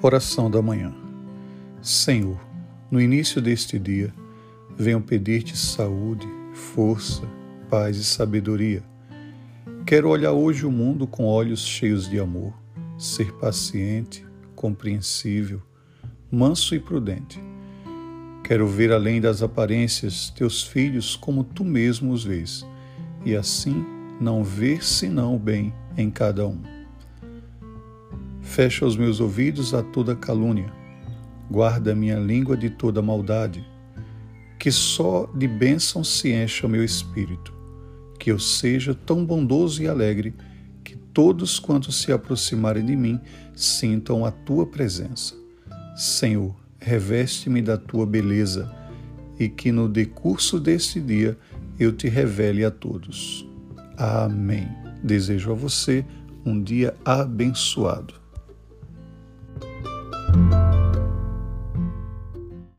Oração da manhã. Senhor, no início deste dia, venho pedir-te saúde, força, paz e sabedoria. Quero olhar hoje o mundo com olhos cheios de amor, ser paciente, compreensível, manso e prudente. Quero ver além das aparências teus filhos como tu mesmo os vês, e assim não ver senão o bem em cada um. Fecha os meus ouvidos a toda calúnia. Guarda minha língua de toda maldade. Que só de bênção se encha o meu espírito. Que eu seja tão bondoso e alegre que todos quantos se aproximarem de mim sintam a tua presença. Senhor, reveste-me da tua beleza e que no decurso deste dia eu te revele a todos. Amém. Desejo a você um dia abençoado.